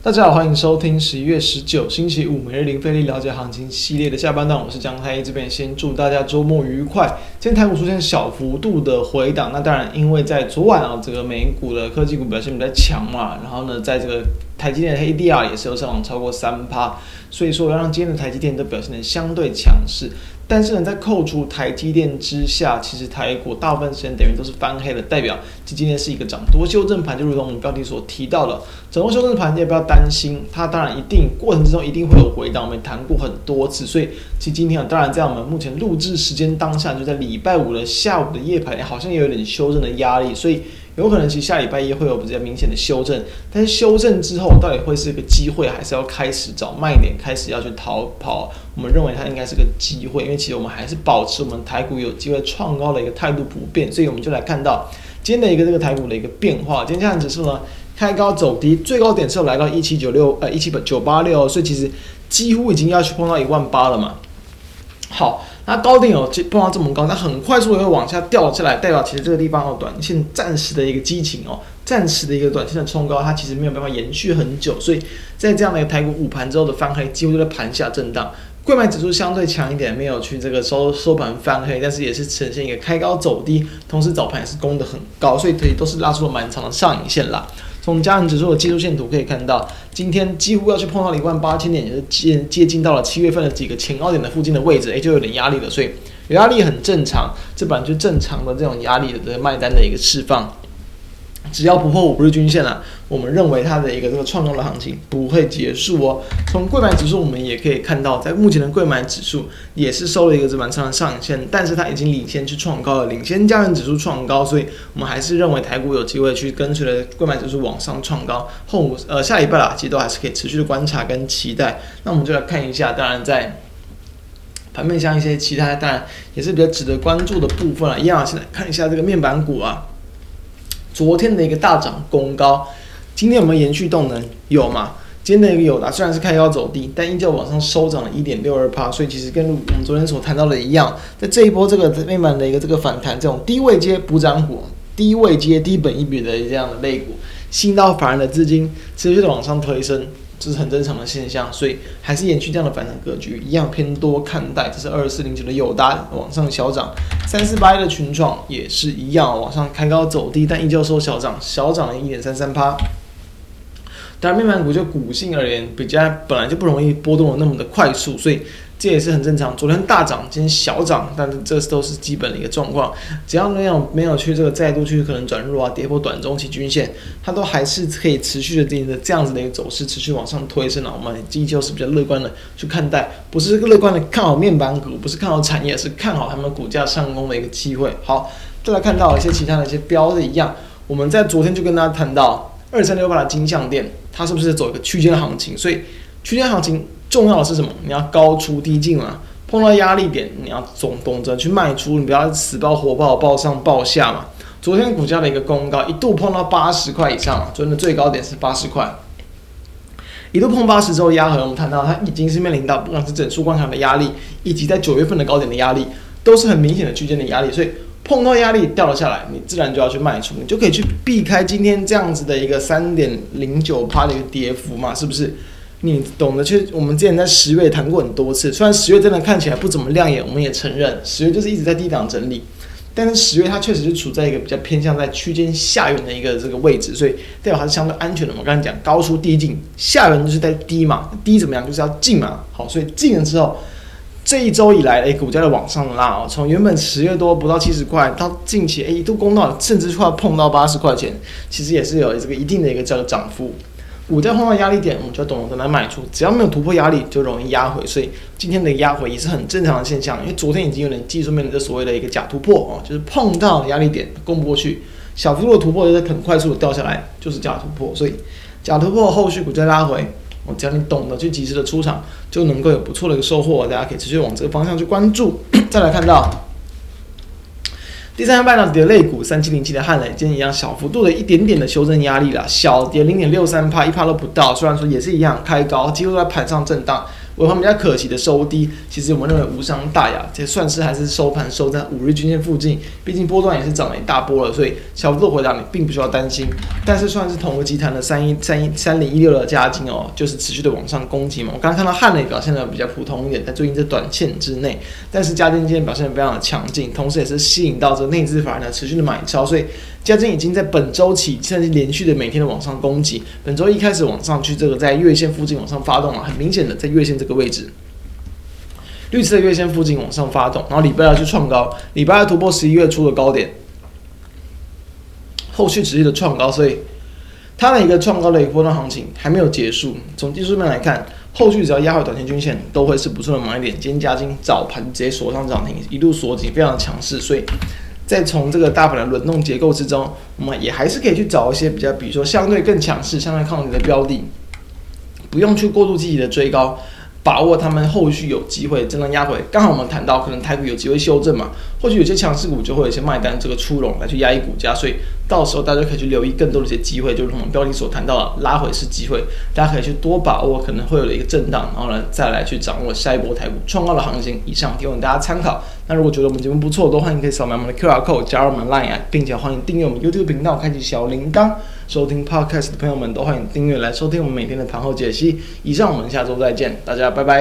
大家好，欢迎收听十一月十九星期五每日零费力了解行情系列的下半段，我是江太一，这边先祝大家周末愉快。今天台股出现小幅度的回档，那当然因为在昨晚啊，这个美股的科技股表现比较强嘛，然后呢，在这个台积电的 ADR 也是有上涨超过三趴，所以说要让今天的台积电都表现得相对强势。但是呢，在扣除台积电之下，其实台股大部分时间等于都是翻黑的，代表今天是一个涨多修正盘，就如同我们标题所提到的，整多修正盘，你也不要担心，它当然一定过程之中一定会有回档，我们谈过很多次，所以其实今天啊，当然在我们目前录制时间当下，就在礼拜五的下午的夜盘，好像也有点修正的压力，所以。有可能其实下礼拜一会有比较明显的修正，但是修正之后到底会是一个机会，还是要开始找卖点，开始要去逃跑？我们认为它应该是个机会，因为其实我们还是保持我们台股有机会创高的一个态度不变，所以我们就来看到今天的一个这个台股的一个变化。今天这样指数呢，开高走低，最高点是来到一七九六呃一七九八六，所以其实几乎已经要去碰到一万八了嘛。好。那高点有碰到这么高，它很快速的会往下掉下来，代表其实这个地方哦，短线暂时的一个激情哦，暂时的一个短线的冲高，它其实没有办法延续很久，所以在这样的一个台股午盘之后的翻黑，几乎就在盘下震荡。柜买指数相对强一点，没有去这个收收盘翻黑，但是也是呈现一个开高走低，同时早盘也是攻得很高，所以可以都是拉出了蛮长的上影线啦。从加权指数的技术线图可以看到，今天几乎要去碰到一万八千点，也是接接近到了七月份的几个前高点的附近的位置，诶，就有点压力了，所以压力很正常，这本来就正常的这种压力的卖单的一个释放。只要不破五日均线啊，我们认为它的一个这个创高的行情不会结束哦。从柜买指数我们也可以看到，在目前的柜买指数也是收了一个这蛮长的上影线，但是它已经领先去创高了，领先加权指数创高，所以我们还是认为台股有机会去跟随着柜买指数往上创高。后呃下礼拜啊，其实都还是可以持续的观察跟期待。那我们就来看一下，当然在盘面像一些其他当然也是比较值得关注的部分啊，一样先来看一下这个面板股啊。昨天的一个大涨攻高，今天有没有延续动能？有吗？今天的一个有的，虽然是开高走低，但依旧往上收涨了一点六二趴，所以其实跟我们昨天所谈到的一样，在这一波这个面板的一个这个反弹，这种低位接补涨股、低位接低本一笔的这样的类股，吸引到法人的资金持续的往上推升。这是很正常的现象，所以还是延续这样的反弹格局，一样偏多看待。这是二四零九的友达往上小涨，三四八一的群创也是一样往上开高走低，但依旧收小涨，小涨了一点三三趴。当然，面板股就股性而言，比较本来就不容易波动的那么的快速，所以。这也是很正常。昨天大涨，今天小涨，但是这都是基本的一个状况。只要没有没有去这个再度去可能转弱啊，跌破短中期均线，它都还是可以持续的进行的这样子的一个走势，持续往上推升的。我们依旧是比较乐观的去看待，不是乐观的看好面板股，不是看好产业，是看好他们股价上攻的一个机会。好，再来看到一些其他的一些标的一样，我们在昨天就跟大家谈到二三六八的金像电，它是不是走一个区间行情？所以区间行情。重要的是什么？你要高出低进嘛，碰到压力点，你要总懂得去卖出，你不要死抱活抱，抱上抱下嘛。昨天股价的一个攻高，一度碰到八十块以上，昨天的最高点是八十块，一度碰八十之后压痕，我们谈到它已经是面临到不管是整数关卡的压力，以及在九月份的高点的压力，都是很明显的区间的压力，所以碰到压力掉了下来，你自然就要去卖出，你就可以去避开今天这样子的一个三点零九趴的一个跌幅嘛，是不是？你懂得去，我们之前在十月谈过很多次，虽然十月真的看起来不怎么亮眼，我们也承认十月就是一直在低档整理，但是十月它确实是处在一个比较偏向在区间下缘的一个这个位置，所以代表它是相对安全的。我刚才讲高出低进，下缘就是在低嘛，低怎么样就是要进嘛。好，所以进了之后，这一周以来，诶，股价的往上拉哦，从原本十月多不到七十块，到近期诶一度攻到甚至快要碰到八十块钱，其实也是有这个一定的一个叫做涨幅。股价碰到压力点，我们就懂得来卖出。只要没有突破压力，就容易压回。所以今天的压回也是很正常的现象。因为昨天已经有点技术面的所谓的一个假突破哦，就是碰到压力点攻不过去，小幅度的突破就是很快速的掉下来，就是假突破。所以假突破后续股价拉回，我只要你懂得去及时的出场，就能够有不错的一个收获。大家可以持续往这个方向去关注。再来看到。第三半导体的类股，三七零七的汉磊，今天一样小幅度的一点点的修正压力了，小跌零点六三帕，一帕都不到。虽然说也是一样开高，几乎在盘上震荡，尾盘比较可惜的收低，其实我们认为无伤大雅，这算是还是收盘收在五日均线附近，毕竟波段也是涨了一大波了，所以小幅度回档你并不需要担心。但是算是同个集团的三一三一三零一六的加金哦，就是持续的往上攻击嘛。我刚刚看到汉磊表现的比较普通一点，在最近这短线之内，但是嘉晶今天表现的非常的强劲，同时也是吸引到这内资法人的持续的买超，所以嘉晶已经在本周起甚至连续的每天的往上攻击，本周一开始往上去，这个在月线附近往上发动了，很明显的在月线这个位置。绿色月线附近往上发动，然后礼拜二去创高，礼拜二突破十一月初的高点，后续持续的创高，所以它的一个创高的一个波段行情还没有结束。从技术面来看，后续只要压回短线均线，都会是不错的买点。今天嘉金早盘直接锁上涨停，一路锁紧，非常强势。所以，再从这个大盘的轮动结构之中，我们也还是可以去找一些比较，比如说相对更强势、相对抗跌的标的，不用去过度积极的追高。把握他们后续有机会真的压回，刚好我们谈到可能台股有机会修正嘛，或许有些强势股就会有一些卖单这个出笼来去压抑股价，所以到时候大家可以去留意更多的一些机会，就是我们标题所谈到的拉回是机会，大家可以去多把握可能会有的一个震荡，然后呢再来去掌握下一波台股创高的行情。以上提供大家参考。那如果觉得我们节目不错，都欢迎可以扫描我们的 QR code 加入我们 Line，并且欢迎订阅我们 YouTube 频道，开启小铃铛。收听 Podcast 的朋友们都欢迎订阅来收听我们每天的盘后解析。以上，我们下周再见，大家拜拜。